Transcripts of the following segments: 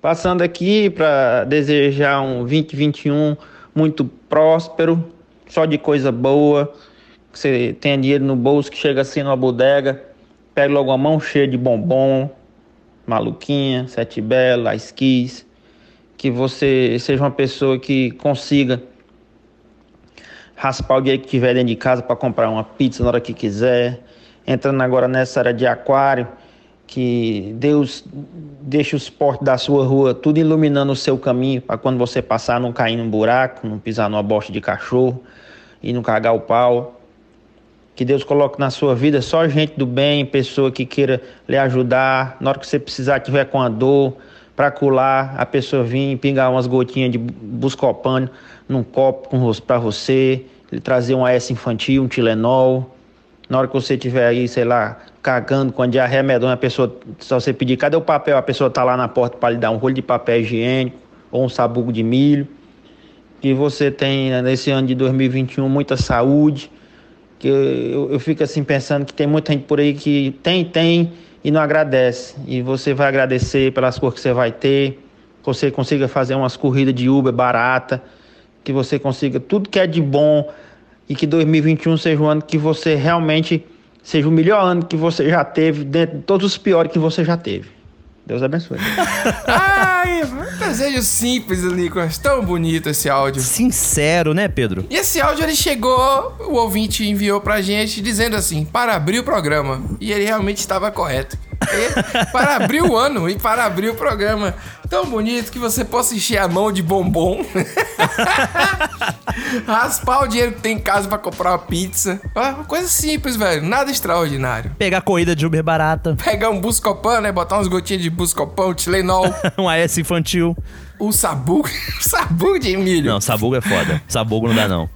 Passando aqui para desejar um 2021 muito próspero, só de coisa boa, que você tenha dinheiro no bolso, que chega assim numa bodega, pega logo uma mão cheia de bombom, maluquinha, sete bela, esquis, que você seja uma pessoa que consiga raspar o dinheiro que tiver dentro de casa para comprar uma pizza na hora que quiser, entrando agora nessa área de aquário, que Deus deixe os portos da sua rua tudo iluminando o seu caminho para quando você passar não cair num buraco, não pisar numa bosta de cachorro e não cagar o pau. Que Deus coloque na sua vida só gente do bem, pessoa que queira lhe ajudar. Na hora que você precisar, tiver com a dor, para colar, a pessoa vir pingar umas gotinhas de buscopano num copo para você, ele trazer um AS infantil, um Tilenol. Na hora que você estiver aí, sei lá, cagando com a diarreia medonha, a pessoa, só você pedir, cadê o papel? A pessoa tá lá na porta para lhe dar um rolo de papel higiênico ou um sabugo de milho. Que você tenha nesse ano de 2021 muita saúde. Que eu, eu fico assim pensando que tem muita gente por aí que tem, tem e não agradece. E você vai agradecer pelas coisas que você vai ter. Que você consiga fazer umas corridas de Uber barata. Que você consiga tudo que é de bom. E que 2021 seja um ano que você realmente seja o melhor ano que você já teve, dentro de todos os piores que você já teve. Deus abençoe. Ai, um desejo simples, Nicolas. Tão bonito esse áudio. Sincero, né, Pedro? E esse áudio ele chegou, o ouvinte enviou pra gente dizendo assim: para abrir o programa. E ele realmente estava correto. E, para abrir o ano e para abrir o programa. Tão bonito que você possa encher a mão de bombom. Raspar o dinheiro que tem em casa para comprar uma pizza. Uma coisa simples, velho. Nada extraordinário. Pegar corrida de Uber barata. Pegar um Buscopan, né? Botar umas gotinhas de Buscopan, Tilenol. um AS infantil. O sabugo. sabugo de milho. Não, sabugo é foda. Sabugo não dá, não.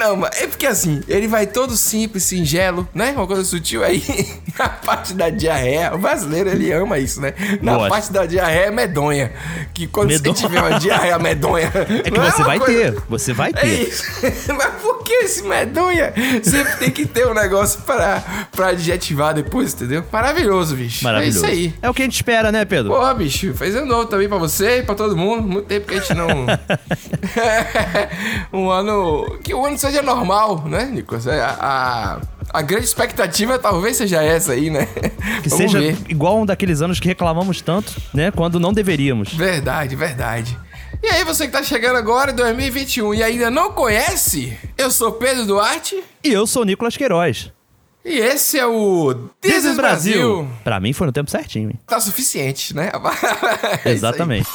Não, mas é porque assim, ele vai todo simples, singelo, né? Uma coisa sutil aí. Na parte da diarreia, o brasileiro ele ama isso, né? Na Gosto. parte da diarreia é medonha. Que quando medonha. você tiver uma diarreia medonha. É que você é vai coisa... ter, você vai ter. É isso. mas por que esse medonha? Sempre tem que ter um negócio para, para adjetivar depois, entendeu? Maravilhoso, bicho. Maravilhoso. É isso aí. É o que a gente espera, né, Pedro? Pô, bicho, fez ano novo também pra você e pra todo mundo. Muito tempo que a gente não. um ano. Que o ano seja normal, né, Nicolas? É, a, a, a, grande expectativa talvez seja essa aí, né? Que Vamos seja ver. igual um daqueles anos que reclamamos tanto, né? Quando não deveríamos. Verdade, verdade. E aí, você que tá chegando agora em 2021 e ainda não conhece, eu sou Pedro Duarte. E eu sou Nicolas Queiroz. E esse é o This, This Brasil. Brasil. Pra mim foi no tempo certinho. Hein? Tá suficiente, né? é Exatamente.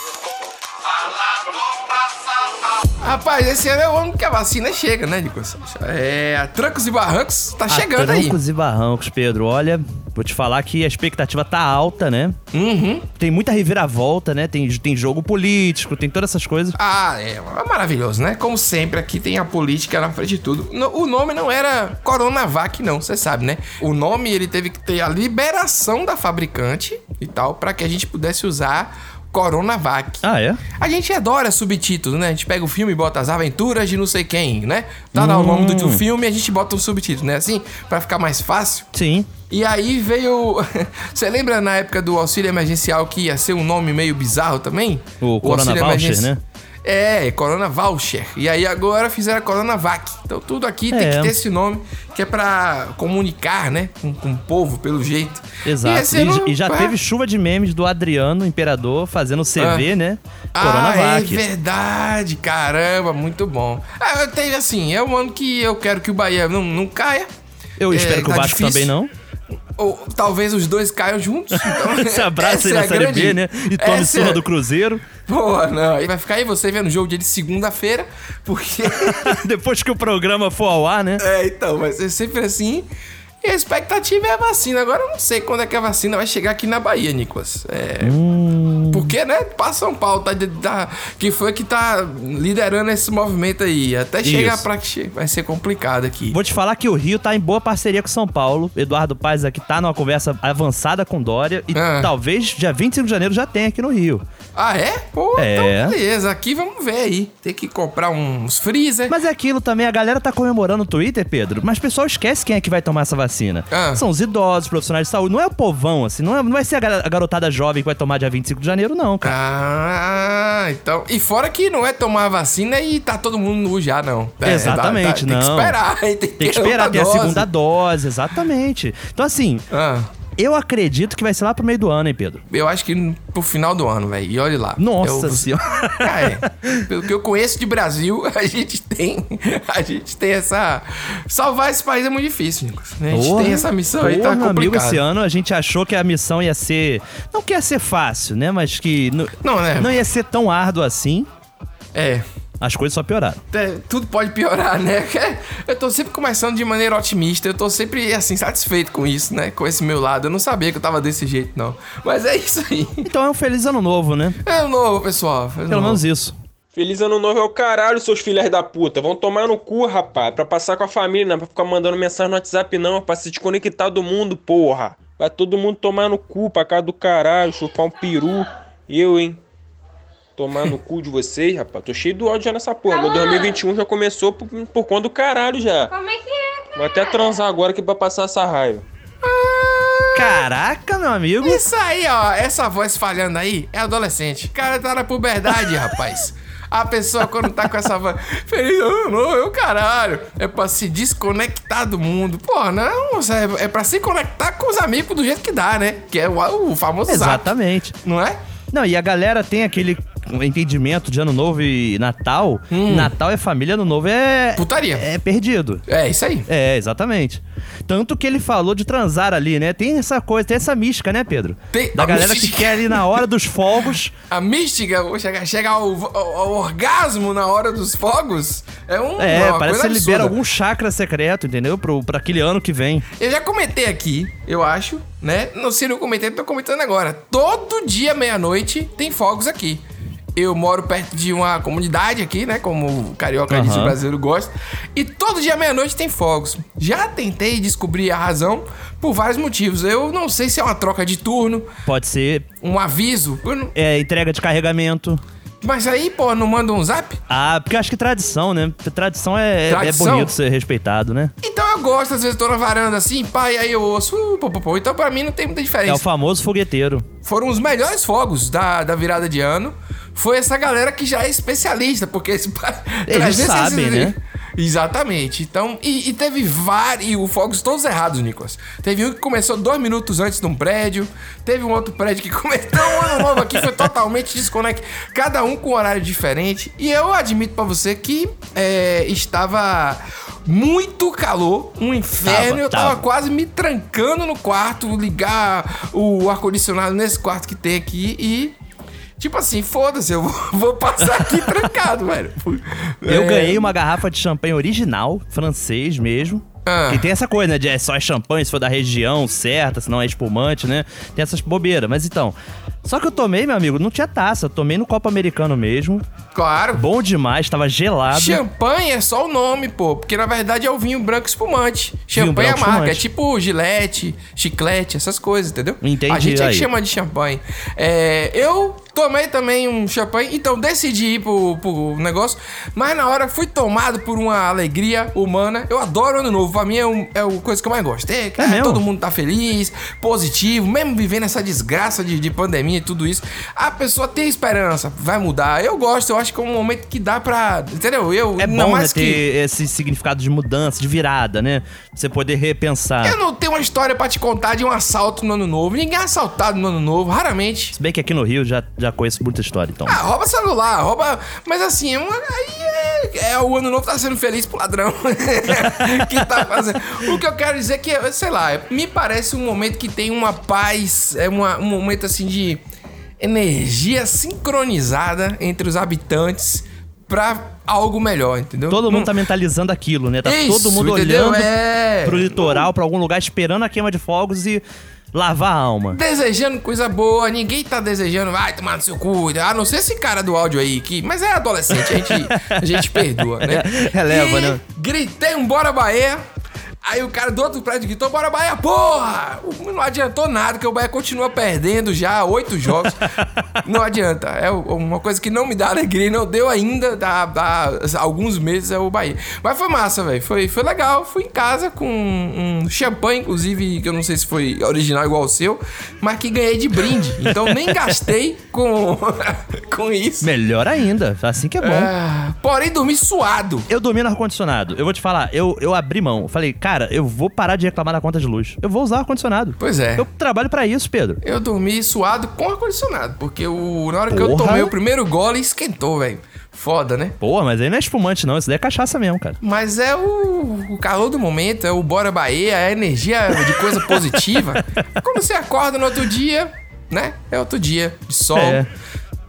Rapaz, esse ano é o ano que a vacina chega, né, Nicolas? É, trancos e barrancos tá a chegando trancos aí. Trancos e barrancos, Pedro. Olha, vou te falar que a expectativa tá alta, né? Uhum. Tem muita reviravolta, né? Tem, tem jogo político, tem todas essas coisas. Ah, é, é maravilhoso, né? Como sempre, aqui tem a política na frente de tudo. O nome não era Coronavac, não, você sabe, né? O nome, ele teve que ter a liberação da fabricante e tal, para que a gente pudesse usar Coronavac. Ah, é? A gente adora subtítulos, né? A gente pega o filme e bota as aventuras de não sei quem, né? Tá lá hum. o nome do, hum. filme e a gente bota um subtítulo, né? Assim, para ficar mais fácil. Sim. E aí veio. Você lembra na época do auxílio emergencial que ia ser um nome meio bizarro também? O, o Corona Voucher, né? É, Corona Voucher. E aí agora fizeram a Coronavac. Então tudo aqui é. tem que ter esse nome, que é pra comunicar, né? Com, com o povo, pelo jeito. Exato. E, e já é. teve chuva de memes do Adriano, imperador, fazendo CV, ah. né? Coronavac. Ah, é verdade. Caramba, muito bom. Ah, eu tenho assim, é um ano que eu quero que o Bahia não, não caia. Eu é, espero que tá o Vasco difícil. também não. Ou talvez os dois caiam juntos. Então, Se abraça aí na é Série grande... B, né? E tome surra do Cruzeiro. Pô, não. E vai ficar aí você vendo o jogo dia de segunda-feira, porque. Depois que o programa for ao ar, né? É, então, vai ser sempre assim. E a expectativa é a vacina. Agora eu não sei quando é que a vacina vai chegar aqui na Bahia, Nicolas. É. Hum. Porque, né? Para São Paulo, tá, tá, que foi que tá liderando esse movimento aí. Até chegar para que vai ser complicado aqui. Vou te falar que o Rio tá em boa parceria com São Paulo. Eduardo Paz aqui tá numa conversa avançada com Dória. E ah. talvez dia 25 de janeiro já tenha aqui no Rio. Ah, é? Pô, É. então beleza. Aqui vamos ver aí. Tem que comprar uns freezer. Mas é aquilo também, a galera tá comemorando no Twitter, Pedro, mas o pessoal esquece quem é que vai tomar essa vacina. Ah. São os idosos, profissionais de saúde, não é o povão, assim, não, é, não vai ser a gar- a garotada jovem que vai tomar dia 25 de janeiro, não, cara. Ah, então. E fora que não é tomar a vacina e tá todo mundo nu já, não. É, Exatamente, dá- dá- Tem que não. esperar. Tem que, Tem que ter esperar ter a segunda dose, exatamente. Então, assim, Ah, eu acredito que vai ser lá pro meio do ano, hein, Pedro? eu acho que pro final do ano, velho. E olhe lá. Nossa Eu- senhora. Ah, é. Pelo que eu conheço de Brasil, a gente tem. A gente tem essa. Salvar esse país é muito difícil, Nicolas. A gente tem essa missão aí, porra, tá meu amigo, complicado. esse ano a gente achou que a missão ia ser. Não que ia ser fácil, né? Mas que. Não, né? Não ia ser tão árduo assim. É. As coisas só pioraram. É, tudo pode piorar, né? Eu tô sempre começando de maneira otimista, eu tô sempre, assim, satisfeito com isso, né? Com esse meu lado. Eu não sabia que eu tava desse jeito, não. Mas é isso aí. Então é um feliz ano novo, né? É o novo, pessoal. É o Pelo novo. menos isso. Feliz ano novo é o caralho, seus filhos da puta. Vão tomar no cu, rapaz. Pra passar com a família, não é pra ficar mandando mensagem no WhatsApp, não. É pra se desconectar do mundo, porra. Vai todo mundo tomar no cu, pra cá do caralho, chupar um peru. Eu, hein? Tomar no cu de vocês, rapaz. Tô cheio do ódio já nessa porra. Meu 2021 já começou por, por conta do caralho já. Como é que é? Vou até transar agora aqui pra passar essa raiva. Caraca, meu amigo. Isso aí, ó, essa voz falhando aí é adolescente. O cara tá na puberdade, rapaz. A pessoa, quando tá com essa voz, feliz ano novo, eu caralho. É pra se desconectar do mundo. Pô, não, é, é pra se conectar com os amigos do jeito que dá, né? Que é o, o famoso zap, Exatamente. não é? Não, e a galera tem aquele entendimento de ano novo e Natal. Natal é família, ano novo é. Hum. Putaria. É perdido. É, isso aí. É, exatamente. Tanto que ele falou de transar ali, né? Tem essa coisa, tem essa mística, né, Pedro? Tem da galera mística. que quer ali na hora dos fogos. A mística, chegar, chegar ao, ao- ao orgasmo na hora dos fogos, é um. É, parece que libera algum chakra secreto, entendeu? Pro, pra aquele ano que vem. Eu já comentei aqui, eu acho, né? Não sei se eu comentei, tô comentando agora. Todo dia, meia-noite, tem fogos aqui. Eu moro perto de uma comunidade aqui, né? Como o carioca disse, o brasileiro gosta. E todo dia, meia-noite, tem fogos. Já tentei descobrir a razão por vários motivos. Eu não sei se é uma troca de turno, Pode ser um aviso. não- é, entrega de carregamento. Mas aí, pô, não manda um zap? Ah, porque eu acho que tradição, né? Tradição é, é- Tradição? é bonito ser respeitado, né? Então eu gosto, às vezes tô na varanda assim, pai, aí eu ouço, uh, pô, pô, pô. Então pra mim não tem muita É diferença. o famoso fogueteiro. foram os melhores fogos da, da virada de ano. Foi essa galera que já é especialista, porque esse Eles sabem, né? Exatamente. Então, e, e teve vários. E os fogos todos errados, Nicolas. Teve um que começou dois minutos antes de um prédio. Teve um outro prédio que começou. Então, o ano novo aqui foi totalmente desconectado. Cada um com um horário diferente. E eu admito pra você que é, estava muito calor, um inferno. Tava, eu tava, tava. quase me trancando no quarto, ligar o ar-condicionado nesse quarto que tem aqui e. Tipo assim, foda-se, eu vou, vou passar aqui trancado, velho. Eu É, ganhei uma garrafa de champanhe original, francês mesmo. Ah. Que tem essa coisa, né? De é só é champanhe se for da região certa, se não é espumante, né? Tem essas bobeiras. Mas então. Só que eu tomei, meu amigo, não tinha taça. Eu tomei no copo americano mesmo. Claro. Bom demais, tava gelado. Champanhe é só o nome, pô. Porque na verdade é o vinho branco espumante. Champanhe é a marca. É espumante. tipo gilete, chiclete, essas coisas, entendeu? Entendi, A gente é que aí. chama de champanhe. É, eu tomei também um champanhe, então decidi ir pro, pro negócio. Mas na hora fui tomado por uma alegria humana. Eu adoro ano novo. Pra mim é, um, é a coisa que eu mais gosto. É, cara, mesmo? todo mundo tá feliz, positivo, mesmo vivendo essa desgraça de, de pandemia e tudo isso. A pessoa tem esperança, vai mudar. Eu gosto, eu acho que é um momento que dá pra. Entendeu? Eu, É bom né, mais ter que. esse significado de mudança, de virada, né? Você poder repensar. Eu não tenho uma história pra te contar de um assalto no ano novo. Ninguém é assaltado no ano novo, raramente. Se bem que aqui no Rio já, já conheço muita história, então. Ah, rouba celular, rouba. Mas assim, é aí é, é o ano novo tá sendo feliz pro ladrão. que tá fazendo. O que eu quero dizer é que, sei lá, me parece um momento que tem uma paz, é uma- um momento assim de energia sincronizada entre os habitantes pra algo melhor, entendeu? Todo mundo Não- tá mentalizando aquilo, né? Tá Isso, todo mundo entendeu? olhando É. pro litoral, pra algum lugar, esperando a queima de fogos e lavar a alma. desejando coisa boa, ninguém tá desejando, vai tomar no seu cu, a não ser esse cara do áudio aí, que, mas é adolescente, a gente, a gente perdoa, né? Releva, E né? Gritei um bora Bahia. Aí o cara do outro prédio gritou, bora Bahia, porra! Não adiantou nada, que o Bahia continua perdendo já oito jogos. não adianta. É uma coisa que não me dá alegria, não deu ainda, dá, dá alguns meses é o Bahia. Mas foi massa, velho. Foi, foi legal. Fui em casa com um champanhe, inclusive, que eu não sei se foi original igual o seu, mas que ganhei de brinde. Então nem gastei com, com isso. Melhor ainda, assim que é bom. É, porém, dormi suado. Eu dormi no ar-condicionado. Eu vou te falar, eu, eu abri mão. Falei, cara, eu vou parar de reclamar da conta de luz. Eu vou usar ar-condicionado. Pois é. Eu trabalho para isso, Pedro. Eu dormi suado com ar-condicionado, porque o, na hora Porra. que eu tomei o primeiro gole, esquentou, velho. Foda, né? Pô, mas aí não é espumante, não. Isso daí é cachaça mesmo, cara. Mas é o, o calor do momento, é o Bora Bahia, é a energia de coisa positiva. Quando você acorda no outro dia, né? É outro dia de sol. É,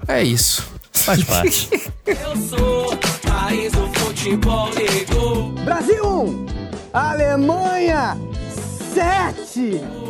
é isso. Faz parte. Eu sou país do futebol Brasil 1! Alemanha, 7.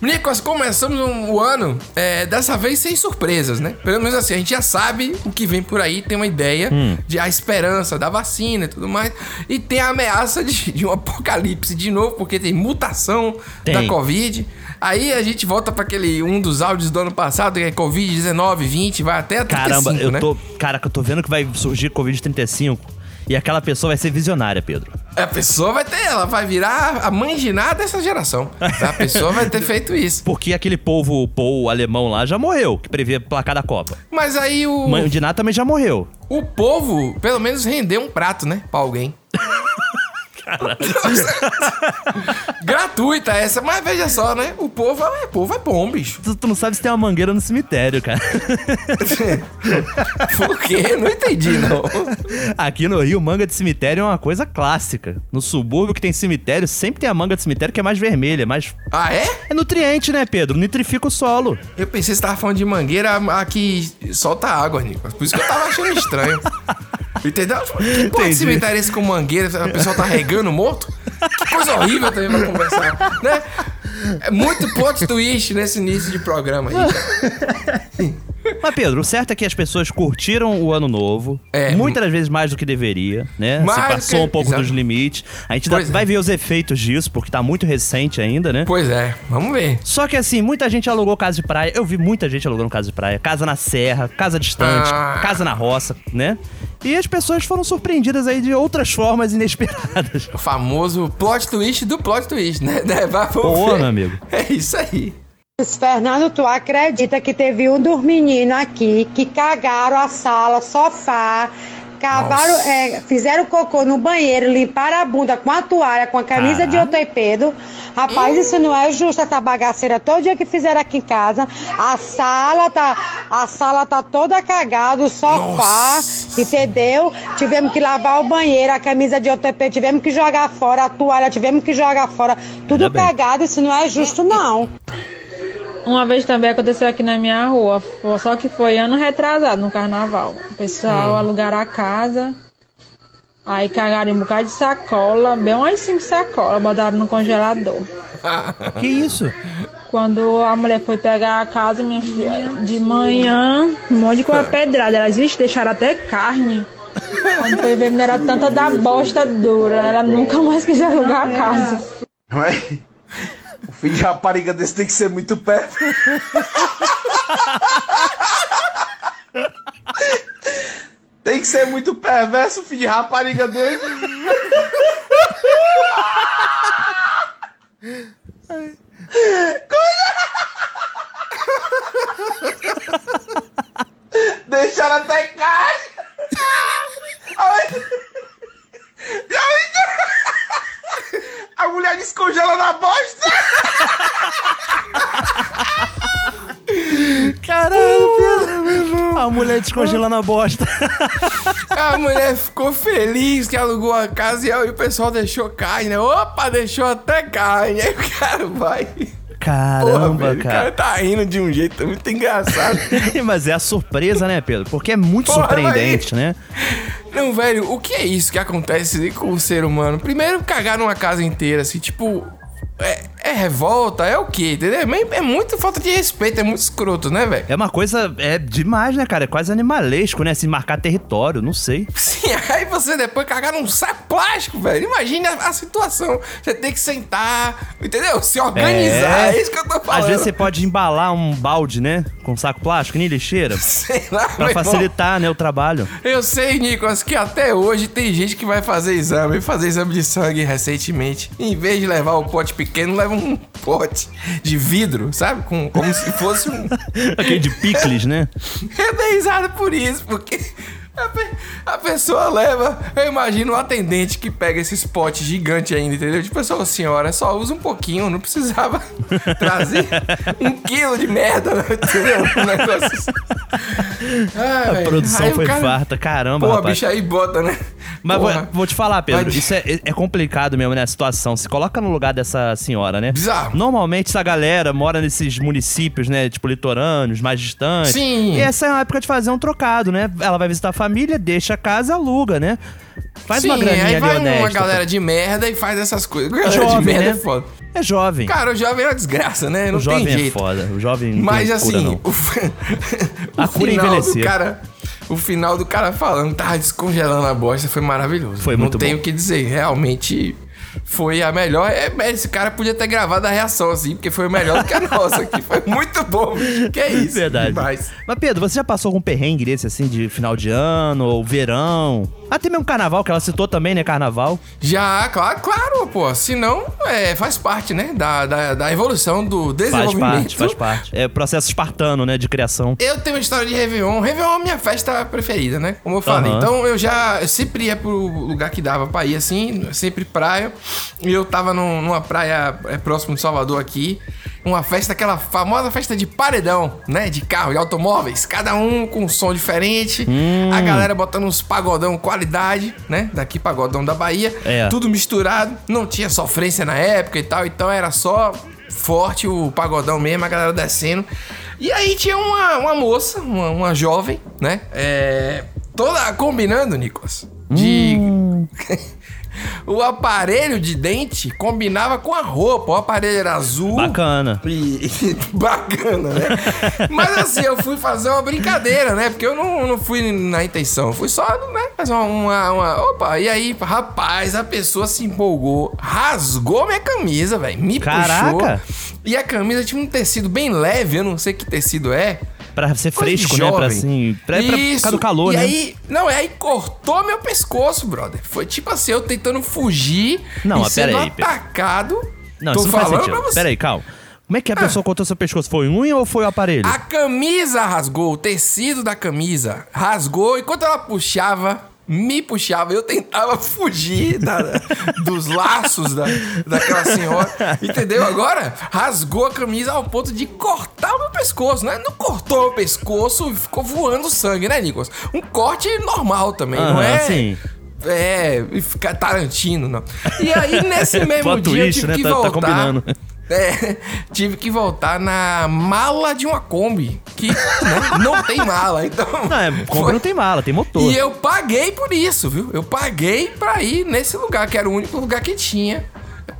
Nicolas, começamos um, o ano é, dessa vez sem surpresas, né? Pelo menos assim, a gente já sabe o que vem por aí, tem uma ideia hum. de a esperança da vacina e tudo mais. E tem a ameaça de, de um apocalipse de novo, porque tem mutação tem. da Covid. Aí a gente volta para aquele um dos áudios do ano passado, que é Covid 19, 20, vai até 35, Caramba, eu né? tô, cara, eu tô vendo que vai surgir Covid 35. E aquela pessoa vai ser visionária, Pedro. A pessoa vai ter, ela vai virar a mãe de nada dessa geração. A pessoa vai ter feito isso. Porque aquele povo Paul alemão lá já morreu, que previa placar da Copa. Mas aí o. Mãe de nada também já morreu. O povo, pelo menos, rendeu um prato, né? Pra alguém. Gratuita essa, mas veja só, né? O povo é, o povo é bom, bicho. Tu, tu não sabe se tem uma mangueira no cemitério, cara. Por quê? Não entendi, não. Aqui no Rio, manga de cemitério é uma coisa clássica. No subúrbio que tem cemitério, sempre tem a manga de cemitério que é mais vermelha, mais. Ah, é? É nutriente, né, Pedro? Nitrifica o solo. Eu pensei que você tava falando de mangueira aqui solta água, Nico. Por isso que eu tava achando estranho. Entendeu? Que porra de cemitério esse com mangueira? A pessoa tá regando morto? Que coisa horrível também pra conversar, né? É muito plot twist nesse início de programa aí. Mas, Pedro, o certo é que as pessoas curtiram o ano novo. É. Muitas das vezes mais do que deveria, né? Mas, Se passou um pouco exato. dos limites. A gente dá, vai é. ver os efeitos disso, porque tá muito recente ainda, né? Pois é, vamos ver. Só que assim, muita gente alugou casa de praia. Eu vi muita gente alugando casa de praia. Casa na serra, casa distante, ah. casa na roça, né? E as pessoas foram surpreendidas aí de outras formas inesperadas. O famoso plot twist do plot twist, né? Vai, Pô, meu amigo. É isso aí. Fernando, tu acredita que teve um dos meninos aqui que cagaram a sala, sofá, cavaram, é, fizeram cocô no banheiro, limparam a bunda com a toalha, com a camisa de ortopedo. Rapaz, isso não é justo, essa bagaceira todo dia que fizeram aqui em casa. A sala tá, a sala tá toda cagada, o sofá, Nossa. entendeu? Tivemos que lavar o banheiro, a camisa de ortopedo, tivemos que jogar fora, a toalha, tivemos que jogar fora. Tudo cagado, isso não é justo, não. Uma vez também aconteceu aqui na minha rua, só que foi ano retrasado, no carnaval. O pessoal hum. alugaram a casa, aí cagaram um bocado de sacola, bem umas cinco sacolas, botaram no congelador. que isso? Quando a mulher foi pegar a casa, minha filha, de manhã, um monte de uma pedrada. Elas, vixe, deixaram até carne. Quando foi ver, não era tanta da bosta dura. Ela nunca mais quis alugar a casa. Ué? Filho de rapariga desse tem que ser muito perto. tem que ser muito perverso, filho de rapariga desse. Deixaram até caixa. A mulher descongela na bosta! Caralho, Pedro! A mulher descongela na bosta. A mulher ficou feliz que alugou a casa e o pessoal deixou carne. Opa, deixou até carne. Aí o cara vai. Caramba, Porra, cara. O cara tá rindo de um jeito muito engraçado. mas é a surpresa, né, Pedro? Porque é muito Porra, surpreendente, né? Não, velho, o que é isso que acontece com o ser humano? Primeiro, cagar numa casa inteira, assim, tipo, revolta, é o quê? Entendeu? É, é muito falta de respeito, é muito escroto, né, velho? É uma coisa, é demais, né, cara? É quase animalesco, né? Assim, marcar território, não sei. Sim, aí você depois cagar num saco plástico, velho. Imagine a, a, situação. Você tem que sentar, entendeu? Se organizar, é... é, isso que eu tô falando. Às vezes você pode embalar um balde, né? Com saco plástico, nem lixeira. Sei lá, Pra facilitar, irmão. né, o trabalho. Eu sei, Nicolas, que até hoje tem gente que vai fazer exame, fazer exame de sangue recentemente. Em vez de levar o pote pequeno, leva um pote de vidro, sabe? Com, como se fosse um. Aquele de picles, né? Eu dei risada por isso, porque a, pessoa leva, eu imagino um atendente que pega esses potes gigantes ainda, entendeu? Tipo, pessoa, senhora, só usa um pouquinho, não precisava trazer um quilo de merda, entendeu? Um negócio assim. Ai, a produção aí foi cara... farta, caramba, Pô, rapaz. bicho aí bota, né? Mas vou, vou, te falar, Pedro, Vai... isso é, é, complicado mesmo, né, a situação. Se coloca no lugar dessa senhora, né? Bizarro. Normalmente essa galera mora nesses municípios, né, tipo litorâneos, mais distantes. Sim. E essa é uma época de fazer um trocado, né? Ela vai visitar a família, deixa a casa, aluga, né? Faz Sim, uma graninha aí vai honesta, uma galera de merda e faz essas coisas. Galera jovem, de merda né? é foda. É jovem. Cara, o jovem é uma desgraça, né? Não o jovem tem é jeito. é foda. O jovem não Mas assim, cura, não. o, o a cura envelhecer. cara, o final do cara falando, tava descongelando a bosta, foi maravilhoso. Foi muito Não tenho o que dizer, realmente foi a melhor. É, esse cara podia ter gravado a reação, assim, porque foi melhor do que a nossa, que foi muito bom. Que é isso. Verdade. Demais. Mas, Pedro, você já passou algum perrengue desse, assim, de final de ano ou verão? Até mesmo carnaval, que ela citou também, né? Carnaval. Já, claro, claro, pô. Se não, é, faz parte, né? Da, da, da, evolução do desenvolvimento. Faz parte, faz parte. É processo espartano, né? De criação. Eu tenho uma história de Réveillon. Réveillon é a minha festa preferida, né? Como eu falei. Uhum. Então eu já eu sempre ia pro lugar que dava pra ir, assim, sempre praia. E eu tava num, numa praia é, próximo de Salvador aqui uma festa, aquela famosa festa de paredão, né? De carro, de automóveis. Cada um com um som diferente. Hum. A galera botando uns pagodão qualidade, né? Daqui, pagodão da Bahia. É. Tudo misturado. Não tinha sofrência na época e tal. Então era só forte o pagodão mesmo, a galera descendo. E aí tinha uma, uma moça, uma, uma jovem, né? É, toda combinando, Nicolas. De. Hum. o aparelho de dente combinava com a roupa. O aparelho era azul. Bacana. E, bacana, né? Mas assim, eu fui fazer uma brincadeira, né? Porque eu não, não fui na intenção. Fui só, né? Fazer uma, uma, uma, Opa, e aí, rapaz, a pessoa se empolgou, rasgou minha camisa, velho. Me Caraca. puxou. E a camisa tinha um tecido bem leve, eu não sei que tecido é. Pra ser fresco, né? Pra assim. Pra, pra ficar do calor, e né? Aí, não, aí cortou meu pescoço, brother. Foi tipo assim, eu tentando fugir não, e sendo aí, atacado. Não, isso não faz sentido. Pera aí, calma. Como é que a ah. pessoa cortou seu pescoço? Foi unha ou foi o aparelho? A camisa rasgou, o tecido da camisa rasgou. Enquanto ela puxava, me puxava, eu tentava fugir da, dos laços da, daquela senhora, entendeu? Agora rasgou a camisa ao ponto de cortar o meu pescoço, né? Não cortou o pescoço, ficou voando sangue, né, Nicolas? Um corte normal também, não é? Sim. É, ficar Tarantino, não. E aí, nesse mesmo dia, twist, tive né? que tá, tá voltar. Tá combinando. É, tive que voltar na mala de uma Kombi, que né, não tem mala, então... Não, é, Kombi foi... não tem mala, tem motor. E eu paguei por isso, viu? Eu paguei pra ir nesse lugar, que era o único lugar que tinha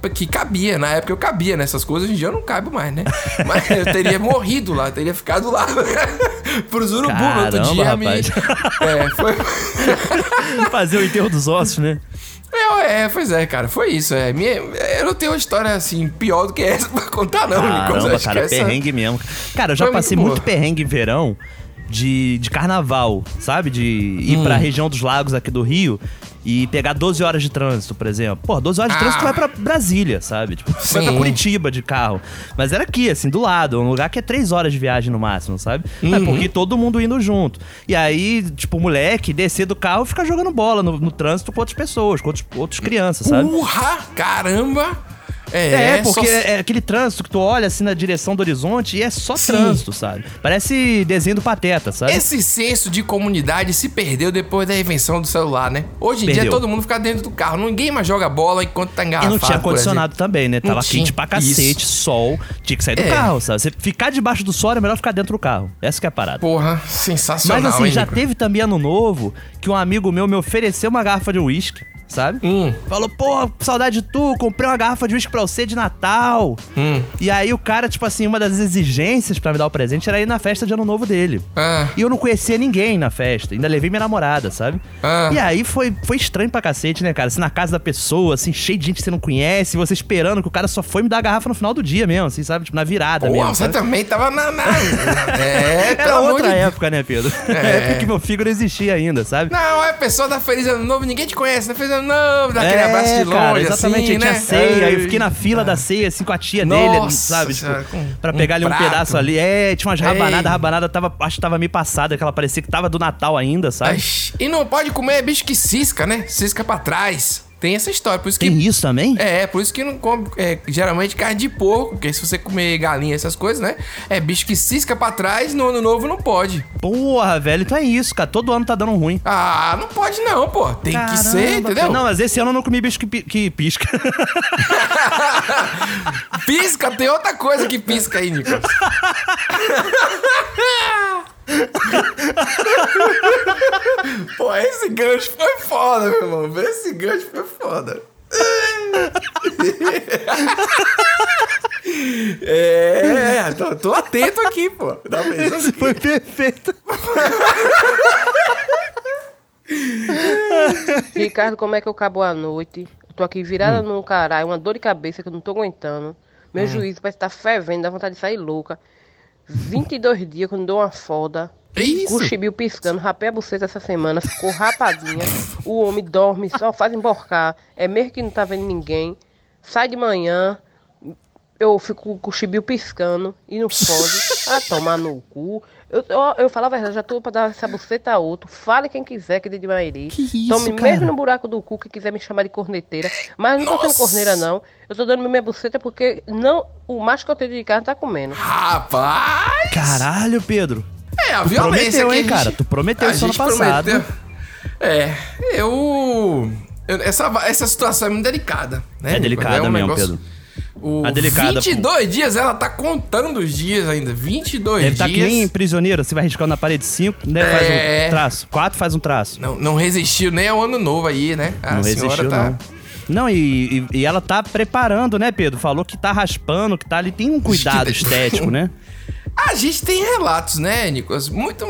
que cabia. Na época eu cabia nessas coisas, hoje em dia eu não caibo mais, né? Mas eu teria morrido lá, teria ficado lá pros urubu Caramba, no outro dia. Rapaz. Me... É, foi... Fazer o enterro dos ossos, né? É, é, pois é, cara, foi isso. É. Minha, eu não tenho uma história assim pior do que essa pra contar, não, Caramba, cara, essa... perrengue mesmo. Cara, eu já foi passei muito, muito perrengue em verão de, de carnaval, sabe? De ir hum. pra região dos lagos aqui do Rio e pegar 12 horas de trânsito, por exemplo. Pô, 12 horas de ah. trânsito vai pra Brasília, sabe? Tipo, Sim. vai pra Curitiba de carro. Mas era aqui, assim, do lado, um lugar que é 3 horas de viagem no máximo, sabe? É uhum. É porque todo mundo indo junto. E aí, tipo, o moleque descer do carro e ficar jogando bola no, no trânsito com outras pessoas, com outros, outras crianças, sabe? Urra! Caramba! É, É, porque só- é aquele trânsito que tu olha assim na direção do horizonte e é só Sim. trânsito, sabe? Parece desenho do Pateta, sabe? Esse senso de comunidade se perdeu depois da invenção do celular, né? Hoje em dia Perdeu. todo mundo fica dentro do carro. Ninguém mais joga bola enquanto tá E engarrafado. não tinha por ar-condicionado também, né? Tava tinha. quente pra cacete, sol. Tinha que sair do É. carro, sabe? Você ficar debaixo do sol é melhor ficar dentro do carro. Essa que é a parada. Porra, sensacional, Mas assim, hein, já Nico? teve também ano novo que um amigo meu me ofereceu uma garrafa de uísque, sabe? Hum. Falou, pô, saudade de tu, comprei uma garrafa de uísque pra você de Natal. Hum. E aí o cara, tipo assim, uma das exigências pra me dar o presente era ir na festa de ano novo dele. Ah. E eu não conhecia ninguém na festa, ainda levei minha namorada, sabe? Ah. E aí foi, foi estranho pra cacete, né, cara? Assim, na casa da pessoa, assim, cheio de gente que você não conhece, você esperando que o cara só foi me dar a garrafa no final do dia mesmo, assim, sabe? Tipo, na virada Pô, mesmo. você sabe? também tava na. na... É, Era outra de época, né, Pedro? É. época que meu fígado existia ainda, sabe? Não, é a pessoa dá feliz ano novo, ninguém te conhece, né? Feliz ano novo, dá aquele abraço de longe, É, cara, exatamente. assim, aí tinha né? ceia, aí eu fiquei na Ai. fila da ceia, assim, com a tia Nossa dele, sabe? Tipo, com pra um pegar ali um prato. pedaço ali. É, tinha umas rabanadas, a rabanada tava, acho que tava meio passada, que ela parecia que tava do Natal ainda, sabe? Ai, E não pode comer bicho que cisca, né? Cisca pra trás. Tem essa história, por isso que. Tem isso também? É, por isso que não come é, geralmente carne de porco, porque se você comer galinha, essas coisas, né? É bicho que cisca pra trás, no ano novo não pode. Porra, velho, então é isso, cara. Todo ano tá dando ruim. Ah, não pode não, pô. Tem que ser, Caramba, entendeu? Não, mas esse ano eu não comi bicho que, que pisca. Pisca, tem outra coisa que pisca aí, Nicolas. Pô, esse gancho foi foda, meu irmão. Esse gancho foi foda. É, tô, tô atento aqui, pô. Dá. Foi perfeito. Ricardo, como é que eu acabou a noite? Eu tô aqui virada num caralho, uma dor de cabeça que eu não tô aguentando. Meu juízo parece estar fervendo, dá vontade de sair louca. 22 dias que eu não dou uma foda. Isso? O chibio piscando, rapei a buceta essa semana, ficou rapadinha. O homem dorme, só faz emborcar. É mesmo que não tá vendo ninguém. Sai de manhã, eu fico com o chibio piscando e não pode. Ah, tomar no cu. Eu, eu, eu falo a verdade, já tô pra dar essa buceta a outro. Fale quem quiser, que de Mairi. Que isso, Tome cara? mesmo no buraco do cu que quiser me chamar de corneteira. Mas não tô sendo corneira, não. Eu tô dando minha buceta porque não, o macho que eu tenho de carne tá comendo. Rapaz! Caralho, Pedro. É, a Tu violência prometeu, que a hein, gente- cara? Tu prometeu a isso ano passado. prometeu. É, eu... eu- essa, essa situação é muito delicada, né? É delicada um mesmo, negócio- Pedro. O É delicada, 22 dias, ela tá contando os dias ainda. 22 Ele tá que dias. nem prisioneiro, você vai riscando na parede 5, né? Faz É. um traço. 4 faz um traço. Não, não resistiu nem ao ano novo aí, né? A não resistiu, tá... não. Não, e, e- e ela tá preparando, né, Pedro? Falou que tá raspando, que tá ali. Tem um cuidado estético, né? A gente tem relatos, né, Nicolas? Muito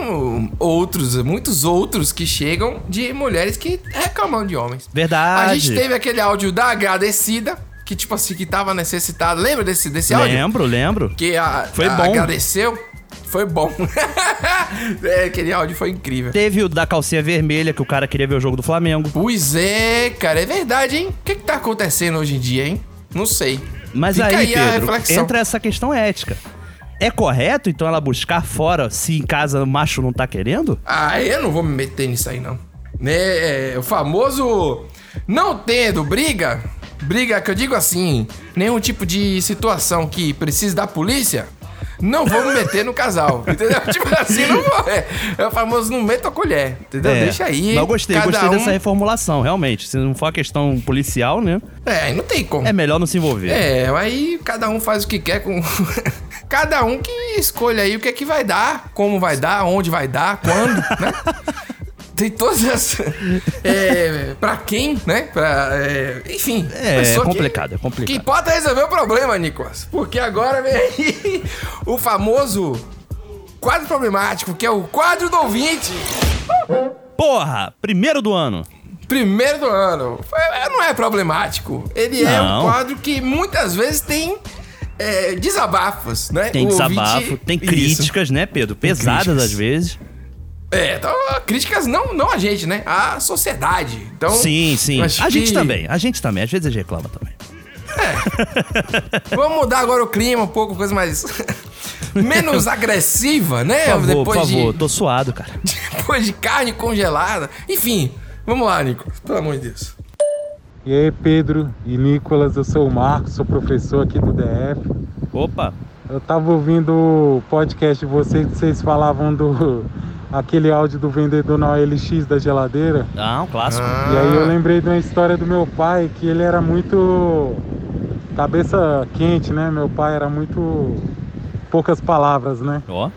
outros, muitos outros que chegam de mulheres que reclamam de homens. Verdade. A gente teve aquele áudio da agradecida, que tipo assim, que tava necessitada. Lembra desse, desse áudio? Lembro, lembro. Que a, Foi a- bom. agradeceu. Foi bom. é, aquele áudio foi incrível. Teve o da calcinha vermelha, que o cara queria ver o jogo do Flamengo. Pois é, cara, é verdade, hein? O que que tá acontecendo hoje em dia, hein? Não sei. Mas Fica aí, a Pedro, entra essa questão ética. É correto, então, ela buscar fora se em casa o macho não tá querendo? Ah, eu não vou me meter nisso aí, não. Né, é, o famoso não tendo briga, briga que eu digo assim, nenhum tipo de situação que precise da polícia, não vou me meter no casal, entendeu? Tipo assim, não vou. É, é o famoso não meto a colher, entendeu? É. Deixa aí. Eu gostei, gostei um- dessa reformulação, realmente. Se não for a questão policial, né? É, aí não tem como. É melhor não se envolver. É, aí cada um faz o que quer com. cada um que escolha aí o que é que vai dar, como vai dar, onde vai dar, quando, né? Tem todas as. É, pra quem, né? Pra, é, enfim. É, é que- complicado, é Que complicado. pode resolver o problema, Nicolas. Porque agora vem aí o famoso quadro problemático, que é o quadro do ouvinte. Porra, primeiro do ano. Primeiro do ano. Foi- Não é problemático. Ele é um Não. quadro que muitas vezes tem é, desabafos, né? Tem O desabafo, ouvinte- tem Isso. críticas, né, Pedro? Pesadas às vezes. É, então, críticas não, não a gente, né? A sociedade. Então, sim, sim. A gente que- também, a gente também. Às vezes a gente reclama também. Vamos mudar agora o clima, um pouco, coisa mais. menos agressiva, né? Por favor, por depois, favor. de, Tô suado, cara. depois de carne congelada. Enfim, vamos lá, Nico. Pelo amor de Deus. E aí, Pedro e Nicolas, eu sou o Marcos, sou professor aqui do DF. Opa! Eu tava ouvindo o podcast de vocês, vocês falavam do aquele áudio do vendedor na OLX da geladeira. Ah, um clássico. E aí eu lembrei de uma história do meu pai, que ele era muito cabeça quente, né? Meu pai era muito poucas palavras, né? Ó.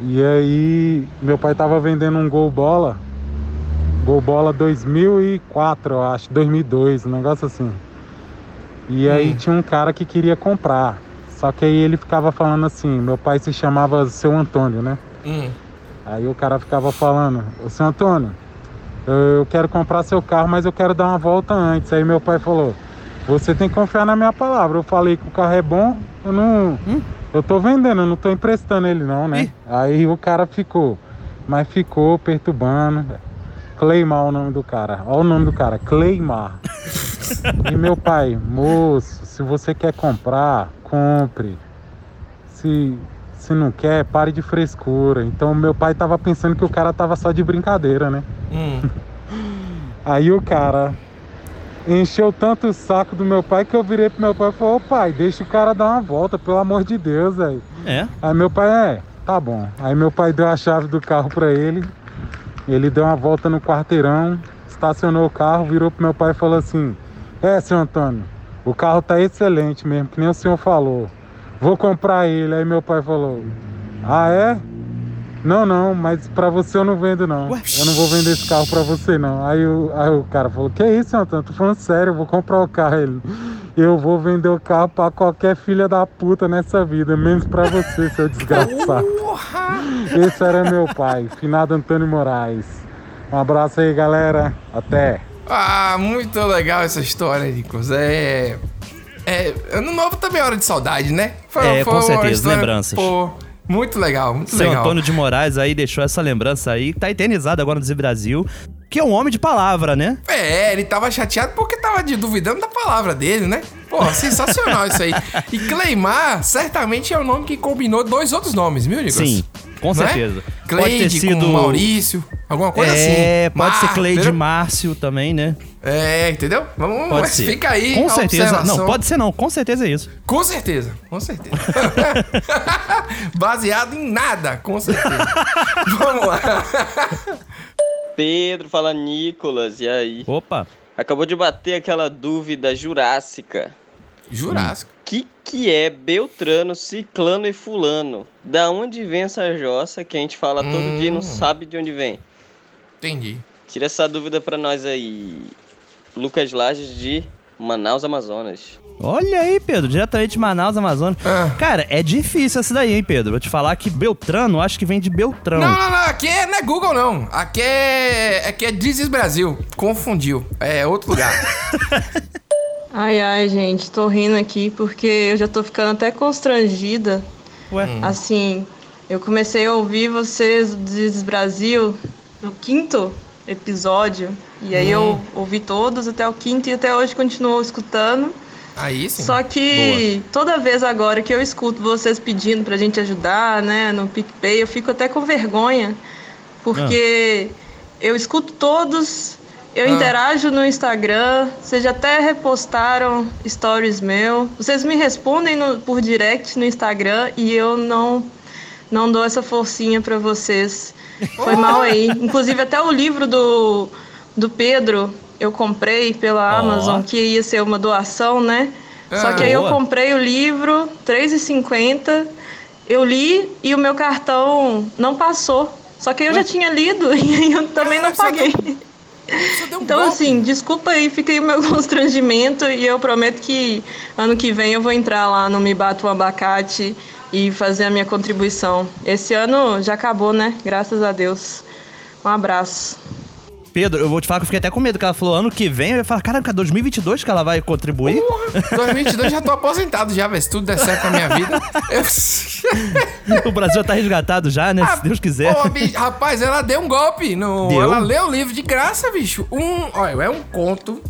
E aí meu pai tava vendendo um gol bola. Gol bola 2004, eu acho, 2002, um negócio assim. E aí tinha um cara que queria comprar. Só que aí ele ficava falando assim, meu pai se chamava seu Antônio, né? Hum. Aí o cara ficava falando, ô seu Antônio, eu quero comprar seu carro, mas eu quero dar uma volta antes. Aí meu pai falou, você tem que confiar na minha palavra. Eu falei que o carro é bom, eu não. Eu tô vendendo, eu não tô emprestando ele não, né? Aí o cara ficou. Mas ficou perturbando. Cleimar o nome do cara. Olha o nome do cara, Cleimar. e meu pai, moço, se você quer comprar, compre. Se, se não quer, pare de frescura. Então meu pai tava pensando que o cara tava só de brincadeira, né? Hum. Aí o cara encheu tanto o saco do meu pai que eu virei pro meu pai e falei, ô pai, deixa o cara dar uma volta, pelo amor de Deus, aí. É? Aí meu pai, é, tá bom. Aí meu pai deu a chave do carro pra ele. Ele deu uma volta no quarteirão, estacionou o carro, virou pro meu pai e falou assim: É, seu Antônio, o carro tá excelente mesmo, que nem o senhor falou. Vou comprar ele. Aí meu pai falou: Ah, é? Não, não, mas pra você eu não vendo não. Eu não vou vender esse carro pra você não. Aí o, aí o cara falou: Que isso, Antônio? Tô falando sério, eu vou comprar o carro. Ele, eu vou vender o carro pra qualquer filha da puta nessa vida, menos pra você, seu desgraçado. Esse era meu pai, finado Antônio Moraes. Um abraço aí, galera. Até. Ah, muito legal essa história, Nicolas. É. É. Ano novo também é hora de saudade, né? É, com uma certeza, história, lembranças. Pô, muito legal, muito Seu legal. Antônio de Moraes aí deixou essa lembrança aí, que tá eternizada agora no Zé Brasil, que é um homem de palavra, né? É, ele tava chateado porque tava de- duvidando da palavra dele, né? Pô, sensacional isso aí. E Cleimar, certamente é o nome que combinou dois outros nomes, viu, Nicolas? Sim, com é? certeza. Cleide com Maurício, alguma coisa assim. É, pode ser Mar- Cleide entendeu? Márcio também, né? É, entendeu? Vamos, Pode mas ser. fica aí. Com a certeza. observação. Não, pode ser não, com certeza é isso. Com certeza, com certeza. Baseado em nada, com certeza. Vamos lá. Pedro, fala Nicolas, e aí? Opa. Acabou de bater aquela dúvida jurássica. Jurássica? O que, que é Beltrano, Ciclano e Fulano? Da onde vem essa jossa que a gente fala todo dia e não Hum. sabe de onde vem? Entendi. Tira essa dúvida pra nós aí. Lucas Lages de Manaus, Amazonas. Olha aí, Pedro, diretamente de Manaus, Amazonas. Ah. Cara, é difícil essa daí, hein, Pedro? Vou te falar que Beltrano, acho que vem de Beltrão. Não, não, não. Aqui é, não é Google, não. Aqui é. Aqui é Dizes Brasil. Confundiu. É outro lugar. Ai, ai, gente, tô rindo aqui porque eu já tô ficando até constrangida. Ué? Assim, eu comecei a ouvir vocês do Dizes Brasil no quinto episódio. E aí eu ouvi todos até o quinto e até hoje continuo escutando. Aí sim. Só que toda vez agora que eu escuto vocês pedindo pra gente ajudar, né, no PicPay, eu fico até com vergonha. Porque eu escuto todos, eu Ah. interajo no Instagram, vocês já até repostaram stories meu. Vocês me respondem no- por direct no Instagram e eu não não dou essa forcinha pra vocês. Foi mal aí. Inclusive até o livro do, do Pedro eu comprei pela. Amazon, que ia ser uma doação, né? Só Ah, que aí eu boa. comprei o livro, R$3,50. Eu li e o meu cartão não passou. Só que eu já tinha lido e aí eu também não paguei. Então, assim, desculpa aí, fica aí o meu constrangimento e eu prometo que ano que vem eu vou entrar lá no Me Bata um Abacate e fazer a minha contribuição. Esse ano já acabou, né? Graças a Deus. Um abraço. Pedro, eu vou te falar que eu fiquei até com medo, que ela falou ano que vem, eu ia falar, caraca, 2022 que ela vai contribuir? 2022 já tô aposentado já, velho. Se tudo der certo na minha vida. Eu... o Brasil já tá resgatado já, né? Se Deus quiser. Ô, bicho, rapaz, ela deu um golpe. No... Deu? Ela leu o livro de graça, bicho. Um, olha, é um conto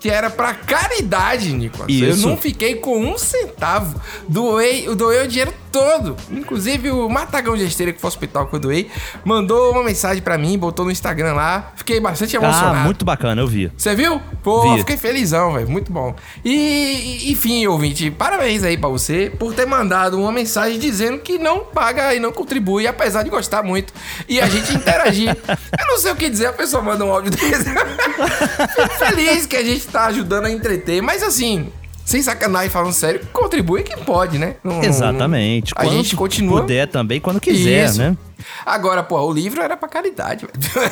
que era pra caridade, Nicolas. Eu Isso. não fiquei com um centavo. Doei, eu doei o dinheiro todo. Inclusive o Matagão de Esteira, que foi o hospital que eu doei, mandou uma mensagem pra mim, botou no Instagram lá. Fiquei bastante emocionado. Ah, muito bacana, eu vi. Você viu? Pô, Vi. fiquei felizão, velho. Muito bom. E, enfim, ouvinte, parabéns aí pra você por ter mandado uma mensagem dizendo que não paga e não contribui, apesar de gostar muito. E a gente interagir. Eu não sei o que dizer, a pessoa manda um áudio desse. Fico feliz que a gente tá ajudando a entreter, mas assim. Sem sacanagem, falando sério, contribui quem pode, né? Não- Exatamente. A Quando gente continua. puder também, quando quiser, Isso. né? Agora, pô, o livro era pra caridade, velho.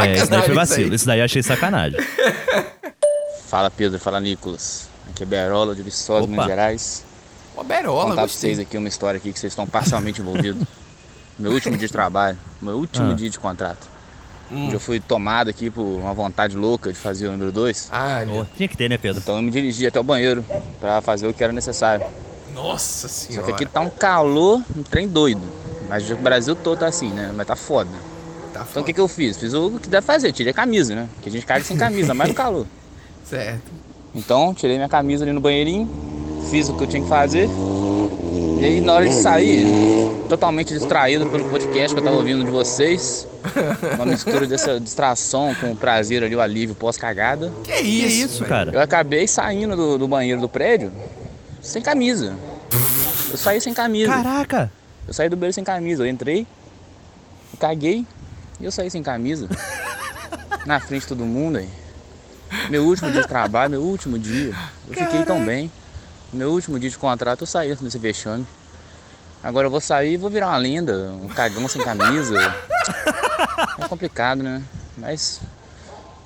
É, isso daí foi isso vacilo. aí. Isso daí eu achei sacanagem. Fala Pedro, fala Nicolas. Aqui é Berola de Viçosa. Minas Gerais. Ô, Berola, Vou contar pra vocês aqui uma história aqui que vocês estão parcialmente envolvidos. meu último dia de trabalho, meu último Ah. dia de contrato. Hum. Onde eu fui tomado aqui por uma vontade louca de fazer o número 2. Ah, tinha que ter, né, Pedro? Então eu me dirigi até o banheiro pra fazer o que era necessário. Nossa Só senhora. que aqui tá um calor, um trem doido. Mas o Brasil todo tá assim, né? Mas tá foda. Tá então o que, que eu fiz? Fiz o que deve fazer, tirei a camisa, né? Porque a gente caga sem camisa, mais no calor. Certo. Então, tirei minha camisa ali no banheirinho, fiz o que eu tinha que fazer. E aí, na hora de sair, totalmente distraído pelo podcast que eu tava ouvindo de vocês. Uma mistura dessa distração com o prazer ali, o alívio pós-cagada. Que isso, isso, cara? Eu acabei saindo do, do banheiro do prédio sem camisa. Eu saí sem camisa. Caraca! Eu saí do banheiro sem camisa. Eu entrei, eu caguei e eu saí sem camisa. Na frente de todo mundo aí. Meu último dia de trabalho, meu último dia. Eu fiquei tão bem. Meu último dia de contrato, eu saí desse vexame. Agora eu vou sair e vou virar uma lenda, um cagão sem camisa. É complicado, né? Mas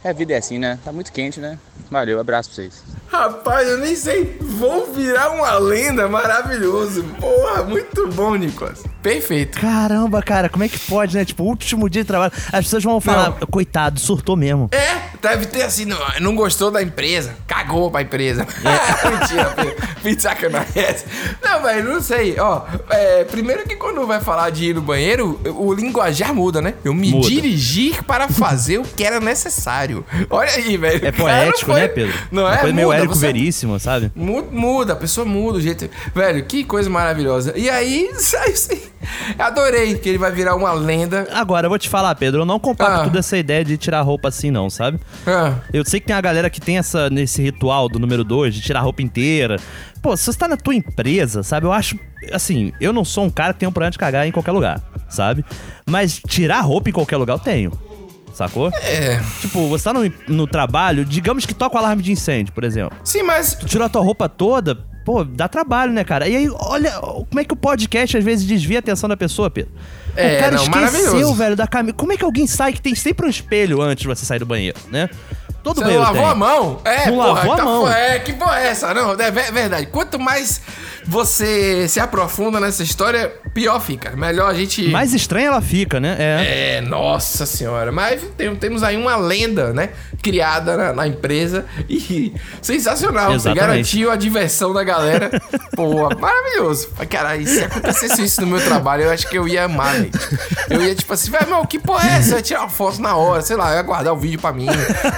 a vida é assim, né? Tá muito quente, né? Valeu, abraço pra vocês. Rapaz, eu nem sei. Vou virar uma lenda maravilhoso. Porra, muito bom, Nicolas. Perfeito. Caramba, cara, como é que pode, né? Tipo, último dia de trabalho. As pessoas vão falar, coitado, surtou mesmo. É, deve ter assim, não, não gostou da empresa, cagou pra empresa. Mentira, Pedro. sacanagem é essa. Não, velho, não sei. Ó, é, primeiro que quando vai falar de ir no banheiro, o linguajar muda, né? Eu me Muda. dirigir para fazer o que era necessário. Olha aí, velho. É não poético, foi- né, Pedro? Não Uma é? coisa meio Muda, Érico você- Veríssimo, sabe? Mu- Muda, a pessoa muda o jeito. Velho, que coisa maravilhosa. E aí, sai assim. Adorei que ele vai virar uma lenda. Agora, eu vou te falar, Pedro, eu não compacto Ah. tudo essa ideia de tirar roupa assim, não, sabe? Ah. Eu sei que tem a galera que tem essa, nesse ritual do número 2, de tirar a roupa inteira. Pô, se você tá na tua empresa, sabe? Eu acho. Assim, eu não sou um cara que tem um problema de cagar em qualquer lugar, sabe? Mas tirar roupa em qualquer lugar eu tenho. Sacou? É. Tipo, você tá no, no trabalho, digamos que toca o alarme de incêndio, por exemplo. Sim, mas. Tu tirou a tua roupa toda, pô, dá trabalho, né, cara? E aí, olha como é que o podcast às vezes desvia a atenção da pessoa, Pedro. É, o cara não, esqueceu, velho, da camisa. Como é que alguém sai que tem sempre um espelho antes de você sair do banheiro, né? Todo Você banheiro não lavou tem. a mão? É, Não porra, lavou a tá mão. fo- É, que porra é essa? Não, é ve- verdade. Quanto mais você se aprofunda nessa história, pior fica. Melhor a gente. Mais estranha ela fica, né? É. É, nossa senhora. Mas tem- temos aí uma lenda, né? Criada na, na empresa. E sensacional. Exatamente. garantiu a diversão da galera. Pô, maravilhoso. Mas, Cara, e se acontecesse isso no meu trabalho, eu acho que eu ia amar, gente. Eu ia, tipo assim, velho, meu, que porra é essa? Eu ia tirar uma foto na hora, sei lá, eu ia guardar o vídeo pra mim.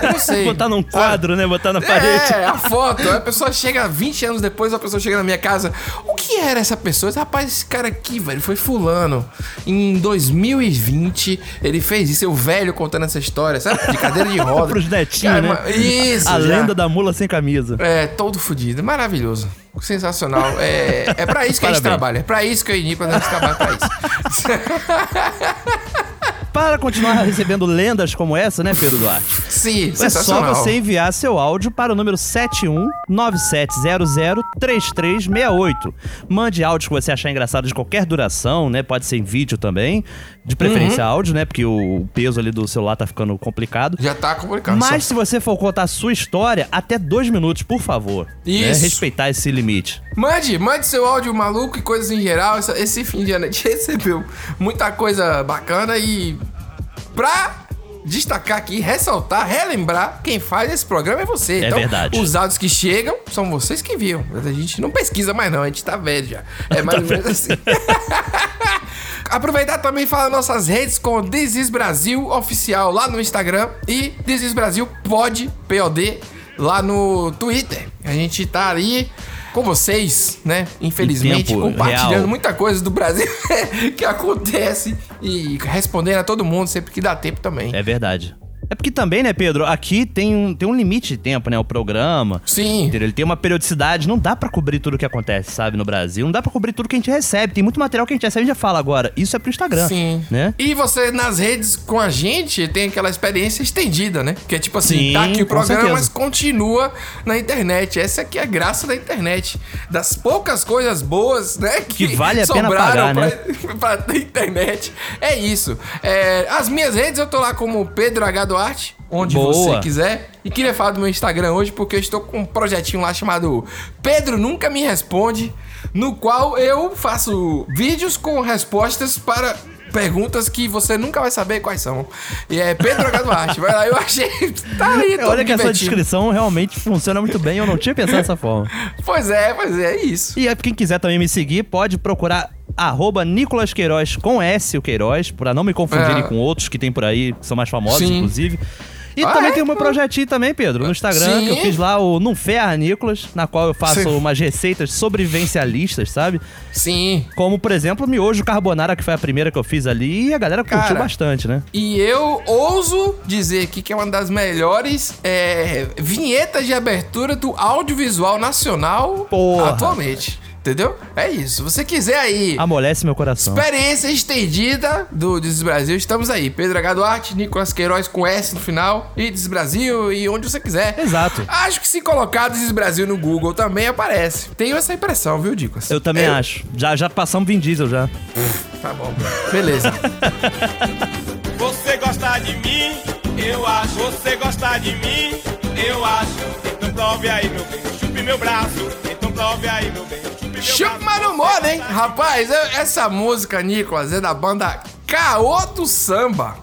Eu não sei. Botar num quadro, né? Botar na parede. É, a foto. A pessoa chega 20 anos depois, a pessoa chega na minha casa. O que era essa pessoa? Rapaz, esse cara aqui, velho, foi fulano. Em 2020, ele fez isso. Eu velho contando essa história, sabe? De cadeira de roda. Pros netinhos, Cara, né? Isso, A já. lenda da mula sem camisa. É, todo fudido. Maravilhoso. Sensacional. É, é pra isso que a gente Parabéns. trabalha. É pra isso que eu e Nicolas a gente trabalha pra isso. Para continuar recebendo lendas como essa, né, Pedro Duarte? Sim, É só você enviar seu áudio para o número 7197003368. Mande áudios que você achar engraçado de qualquer duração, né? Pode ser em vídeo também. De preferência Uhum. áudio, né? Porque o peso ali do celular tá ficando complicado. Já tá complicado. Mas só. se você for contar a sua história, até dois minutos, por favor. né? Isso. Respeitar esse limite. Mande, mande seu áudio maluco e coisas em geral. Esse fim de ano a gente recebeu muita coisa bacana e pra destacar aqui, ressaltar, relembrar, quem faz esse programa é você. É verdade. Os áudios que chegam são vocês que enviam. A gente não pesquisa mais não, a gente tá velho já. É mais ou menos assim. Aproveitar também e falar nossas redes com This is Brasil Oficial lá no Instagram e This is Brasil Pod, POD, lá no Twitter. A gente tá ali com vocês, né? Infelizmente, compartilhando real. muita coisa do Brasil que acontece e respondendo a todo mundo sempre que dá tempo também. É verdade. É porque também, né, Pedro, aqui tem um, tem um limite de tempo, né? O programa. Sim. Entendeu? Ele tem uma periodicidade, não dá pra cobrir tudo que acontece, sabe, no Brasil. Não dá pra cobrir tudo que a gente recebe. Tem muito material que a gente recebe e já fala agora. Isso é pro Instagram. Sim. Né? E você nas redes com a gente tem aquela experiência estendida, né? Que é tipo assim, Sim, tá aqui o programa, certeza. mas continua na internet. Essa aqui é a graça da internet. Das poucas coisas boas, né? Que vale a pena pagar, né? pra, pra internet. É isso. É, as minhas redes eu tô lá como Pedro H. Duarte, onde Boa. você quiser. E queria falar do meu Instagram hoje porque eu estou com um projetinho lá chamado Pedro Nunca Me Responde, no qual eu faço vídeos com respostas para perguntas que você nunca vai saber quais são. E é Pedro H. Duarte. Vai lá, eu achei. Tá aí, tô Olha que essa divertindo. descrição realmente funciona muito bem. Eu não tinha pensado dessa forma. Pois é, pois é, é isso. E aí, quem quiser também me seguir, pode procurar arroba Nicolas Queiroz com S o Queiroz, pra não me confundirem É. com outros que tem por aí, que são mais famosos, Sim. inclusive. E Ah, também é? tem o meu projetinho também, Pedro, no Instagram, Sim. que eu fiz lá o Não Ferra Nicolas, na qual eu faço Sim. umas receitas sobrevivencialistas, sabe? Sim. Como, por exemplo, o miojo carbonara, que foi a primeira que eu fiz ali, e a galera curtiu Cara, bastante, né? E eu ouso dizer aqui que é uma das melhores é, vinhetas de abertura do audiovisual nacional Porra. atualmente. Entendeu? É isso. Se você quiser aí. Amolece meu coração. Experiência estendida do Diz Brasil, estamos aí. Pedro H. Duarte, Nicolas Queiroz com S no final, e Diz Brasil, e onde você quiser. Exato. Acho que se colocar Diz Brasil no Google também aparece. Tenho essa impressão, viu, Nicolas? Eu também acho. Já, já passamos Vin Diesel já. Tá bom. Beleza. Você gosta de mim, eu acho. Você gosta de mim, eu acho. Então prove aí, meu bem. Chupe meu braço. Chupa, mas não moda, hein? Rapaz, essa música, Nicolas, é da banda Caô do Samba.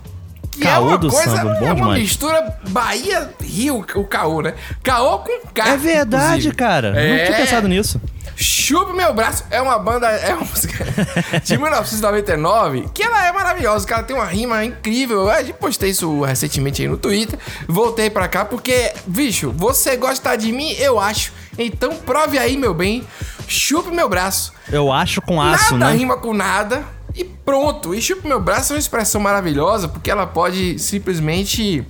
Que é Caô uma do coisa, Samba, bom é uma demais. mistura Bahia-Rio, o Caô, né? Caô com K. É verdade, inclusive. cara. Não É. tinha pensado nisso. Chupa Meu Braço é uma banda, é uma música de 1999, que ela é maravilhosa, cara, tem uma rima incrível. Eu postei isso recentemente aí no Twitter, voltei pra cá porque, bicho, você gosta de mim, eu acho. Então prove aí, meu bem, chupa meu braço. Eu acho com aço, nada né? rima com nada e pronto. E chupa meu braço é uma expressão maravilhosa porque ela pode simplesmente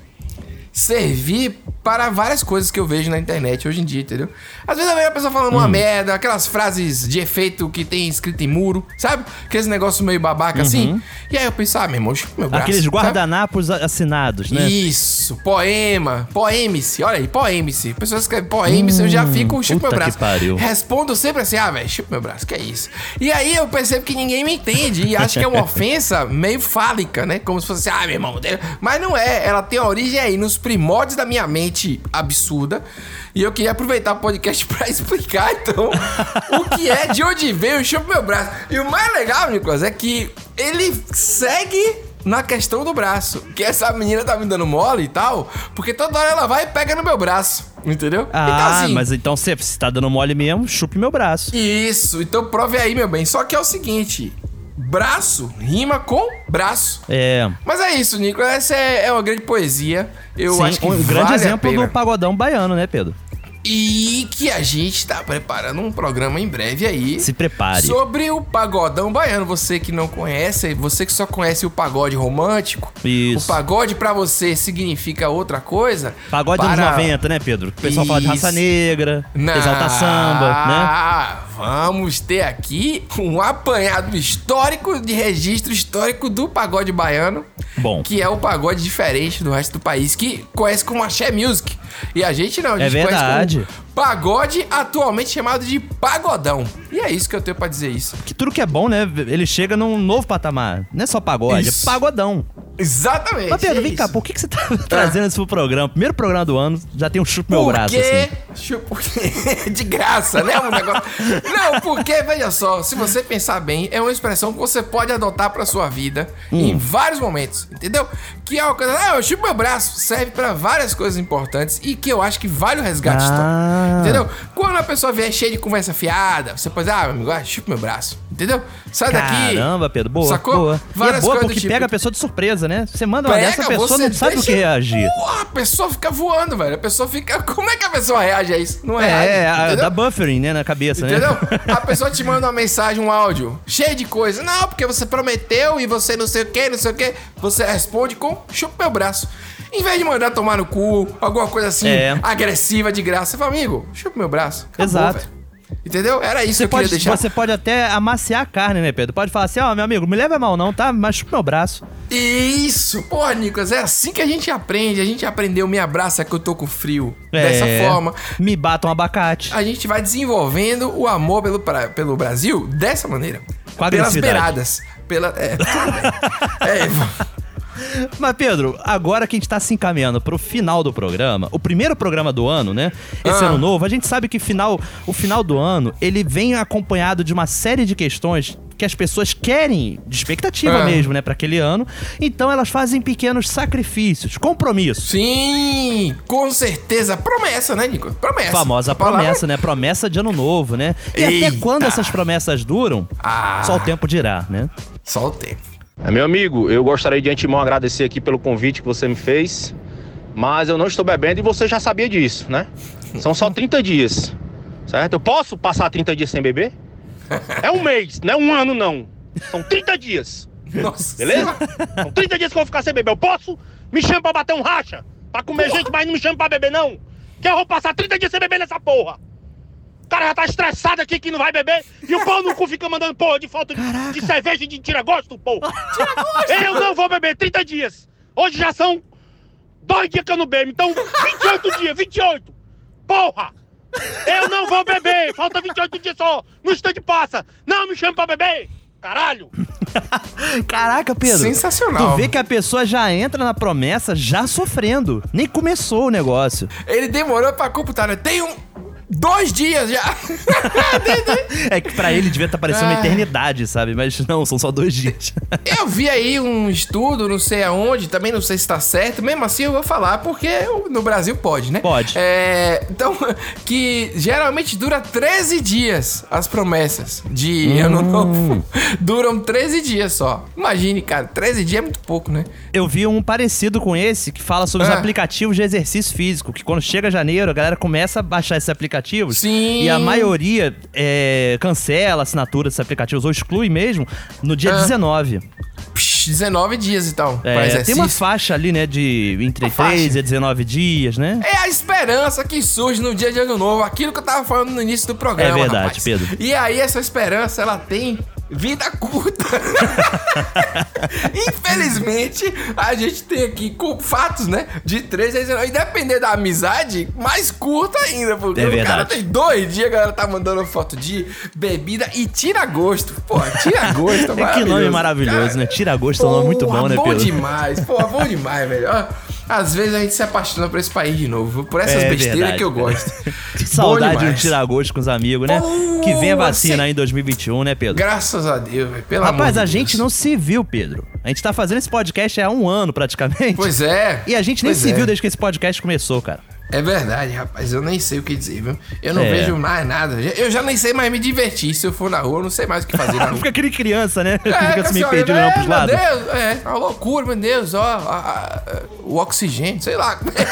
servir para várias coisas que eu vejo na internet hoje em dia, entendeu? Às vezes eu vejo a pessoa falando Hum. uma merda, aquelas frases de efeito que tem escrito em muro, sabe? Aqueles negócios meio babaca assim. E aí eu penso, ah, meu irmão, chupa meu braço. Uhum. Aqueles sabe? guardanapos assinados, né? Isso, poema, poemice, olha aí, poemice. Pessoas escrevem poemice, eu já Hum, fico, chupa meu puta que braço. pariu. Respondo sempre assim, ah, velho, chupa meu braço, que é isso. E aí eu percebo que ninguém me entende e acho que é uma ofensa meio fálica, né? Como se fosse assim, ah, meu irmão, mas não é, ela tem origem aí nos primórdios da minha mente absurda. E eu queria aproveitar o podcast pra explicar, então, o que é, de onde veio, chupa meu braço. E o mais legal, Nicolas, é que ele segue na questão do braço. Que essa menina tá me dando mole e tal, porque toda hora ela vai e pega no meu braço, entendeu? Ah, então, assim, mas então se você tá dando mole mesmo, chupe meu braço. Isso, então prove aí, meu bem. Só que é o seguinte: braço rima com braço. É. Mas é isso, Nico. Essa é, é uma grande poesia. Eu Sim, acho que um grande vale a exemplo do pagodão baiano, né, Pedro? E que a gente tá preparando um programa em breve aí. Se prepare. Sobre o pagodão baiano. Você que não conhece, você que só conhece o pagode romântico. Isso. O pagode pra você significa outra coisa. Pagode para... anos 90, né, Pedro? O pessoal fala de raça Isso. negra, Não. exalta samba, né? Vamos ter aqui um apanhado histórico de registro histórico do pagode baiano. Bom. Que é o pagode diferente do resto do país, que conhece como axé music. E a gente não, a É gente conhece verdade. como pagode, atualmente chamado de pagodão. E é isso que eu tenho pra dizer isso. Que tudo que é bom, né? Ele chega num novo patamar. Não é só pagode, Isso. é pagodão. Exatamente. Mas, Pedro, é vem cá, isso. por que, que você tá trazendo isso pro programa? Primeiro programa do ano, já tem um chupo meu braço, assim. Chupa- de graça, né? Um negócio... Não, porque, veja só, se você pensar bem, é uma expressão que você pode adotar pra sua vida Hum. em vários momentos, entendeu? Que é uma coisa, ah, eu chupo meu braço, serve pra várias coisas importantes e que eu acho que vale o resgate. Ah, Ah. Entendeu? Quando a pessoa vier cheia de conversa fiada, você pode dizer, ah, meu amigo, ah, chupa meu braço. Entendeu? Sai daqui. Caramba, Pedro, boa. Sacou? Boa. E é Várias boa porque tipo. pega a pessoa de surpresa, né? Você manda uma Pega, dessa, a pessoa não sabe o que reagir. Porra, a pessoa fica voando, velho. A pessoa fica. Como é que a pessoa reage a isso? Não É, reage. é, a- entendeu? dá buffering, né, na cabeça, Entendeu? né? A pessoa te manda uma mensagem, um áudio, cheio de coisa. Não, porque você prometeu e você não sei o que, não sei o que. Você responde com chupa meu braço. Em vez de mandar tomar no cu, alguma coisa assim, É. agressiva de graça, você fala, amigo, chupa meu braço. Acabou, Exato. velho. Entendeu? Era isso Você que eu queria pode, deixar. você pode até amaciar a carne, né, Pedro? Pode falar assim, ó, meu amigo, me leva mal não, tá? Mas chupa meu braço. Isso! Pô, Nicolas, é assim que a gente aprende. A gente aprendeu me abraça que eu tô com frio. Dessa É, forma. Me bata um abacate. A gente vai desenvolvendo o amor pelo, pra- pelo Brasil dessa maneira. Com Pelas beiradas. Pela, é, bem. É, Mas, Pedro, agora que a gente tá se encaminhando pro final do programa, o primeiro programa do ano, né? Esse Ah. ano novo, a gente sabe que final, o final do ano, ele vem acompanhado de uma série de questões que as pessoas querem, de expectativa Ah. mesmo, né, para aquele ano. Então elas fazem pequenos sacrifícios, compromissos. Sim, com certeza. Promessa, né, Nico? Promessa. Famosa promessa, né? Promessa de ano novo, né? E até Eita. quando essas promessas duram, Ah. só o tempo dirá, né? Só o tempo. É, Meu amigo, eu gostaria de antemão agradecer aqui pelo convite que você me fez, mas eu não estou bebendo e você já sabia disso, né? São só 30 dias, certo? Eu posso passar 30 dias sem beber? É um mês, não é um ano não. São 30 dias, Nossa. beleza? São 30 dias que eu vou ficar sem beber. Eu posso? Me chama pra bater um racha, pra comer gente, mas não me chama pra beber não. Que eu vou passar 30 dias sem beber nessa porra. O cara já tá estressado aqui que não vai beber e o pau no cu fica mandando porra de falta de, de cerveja e de tira-gosto, porra. Eu não vou beber 30 dias. Hoje já são dois dias que eu não bebo, então 28 dias, 28. Porra! Eu não vou beber, falta 28 dias só. No instante passa. Não me chame pra beber. Caralho! Caraca, Pedro. Sensacional. Tu vê que a pessoa já entra na promessa já sofrendo. Nem começou o negócio. Ele demorou pra computar, né? Tem um. Dois dias já. É que pra ele devia estar parecendo uma Ah. eternidade, sabe? Mas não, são só dois dias. Eu vi aí um estudo, não sei aonde, também não sei se tá certo. Mesmo assim, eu vou falar, porque no Brasil pode, né? Pode. É, então, que geralmente dura 13 dias as promessas de Hum. ano novo. Duram 13 dias só. Imagine, cara, 13 dias é muito pouco, né? Eu vi um parecido com esse que fala sobre os Ah. aplicativos de exercício físico. Que quando chega janeiro, a galera começa a baixar esses aplicativos. Sim. E a maioria é, cancela a assinatura desses aplicativos ou exclui mesmo no dia Ah. 19. Psh, 19 dias então, pra É, tem uma faixa ali, né? De entre Uma 3 faixa. e 19 dias, né? É a esperança que surge no dia de ano novo, aquilo que eu tava falando no início do programa. É verdade, rapaz. Pedro. E aí, essa esperança, ela tem vida curta. Infelizmente, a gente tem aqui com fatos, né? De 13 a 19. E depender da amizade, mais curta ainda. Porque É o cara tem dois dias, a galera tá mandando foto de bebida e tira gosto. Pô, tira gosto. É que nome maravilhoso, né? Tira gosto é um nome muito bom, né, bom Pedro? demais, pô, bom demais, velho. Ó, Às vezes a gente se apaixona por esse país de novo, por essas É besteiras verdade, que eu gosto. Que saudade de um demais. tirar gosto com os amigos, né? Pô, que vem a vacina aí em 2021, né, Pedro? Graças a Deus, velho. Pelo Rapaz, amor a de gente Deus. não se viu, Pedro. A gente tá fazendo esse podcast há um ano, praticamente. Pois é. E a gente nem Pois se é. viu desde que esse podcast começou, cara. É verdade, rapaz. Eu nem sei o que dizer, viu? Eu não É. vejo mais nada. Eu já nem sei mais me divertir. Se eu for na rua, eu não sei mais o que fazer na rua. Fica aquele criança, né? É, Fica assim, meio perdido é, pros meu lados. Deus, é, uma loucura, meu Deus, ó, a- a- o oxigênio, sei lá. como é que é.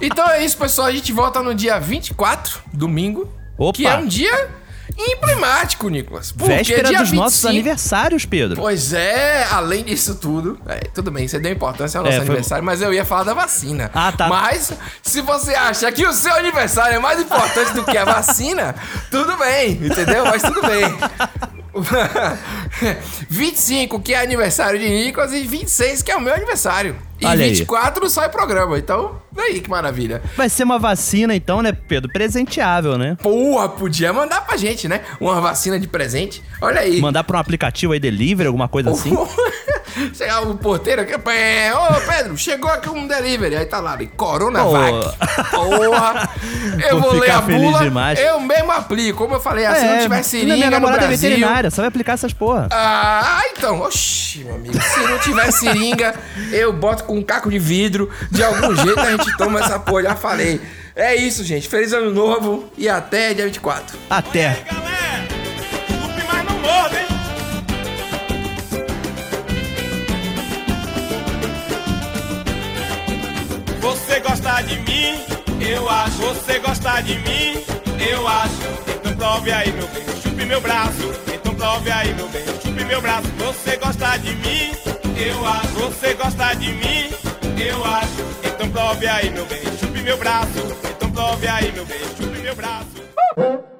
então é isso, pessoal. A gente volta no dia 24, domingo. Opa. Que é um dia emblemático, Nicolas. Porque Véspera dia dos nossos 25 aniversários, Pedro. Pois é, além disso tudo, é, tudo bem, você deu importância ao nosso É, foi- aniversário, mas eu ia falar da vacina. Ah, tá. Mas, se você acha que o seu aniversário é mais importante do que a vacina, tudo bem, entendeu? Mas tudo bem. 25, que é aniversário de Nicolas, e 26, que é o meu aniversário. E Olha aí. 24 sai programa, então, aí que maravilha. Vai ser uma vacina, então, né, Pedro? Presenteável, né? Porra, podia mandar pra gente, né? Uma vacina de presente. Olha aí. Mandar pra um aplicativo aí, delivery, alguma coisa assim. Chegava o porteiro aqui, é, ô Pedro, chegou aqui um delivery. Aí tá lá, Coronavac. Porra, eu vou, vou ler a bula, demais. eu mesmo aplico. Como eu falei, assim, é, não tiver seringa minha namorada no Brasil... é veterinária, só vai aplicar essas porra. Ah, então, oxi, meu amigo. Se não tiver seringa, eu boto com um caco de vidro. De algum jeito a gente toma essa porra, já falei. É isso, gente. Feliz ano novo e até dia 24. Até. Aí, gosta de mim, eu acho. Você gosta de mim, eu acho. Então prove aí, meu bem, chupe meu braço. Então prove aí, meu bem, chupe meu braço. Você gosta de mim, eu acho. Você gosta de mim, eu acho. Então prove aí, meu bem, chupe meu braço. Então prove aí, meu bem, chupe meu braço.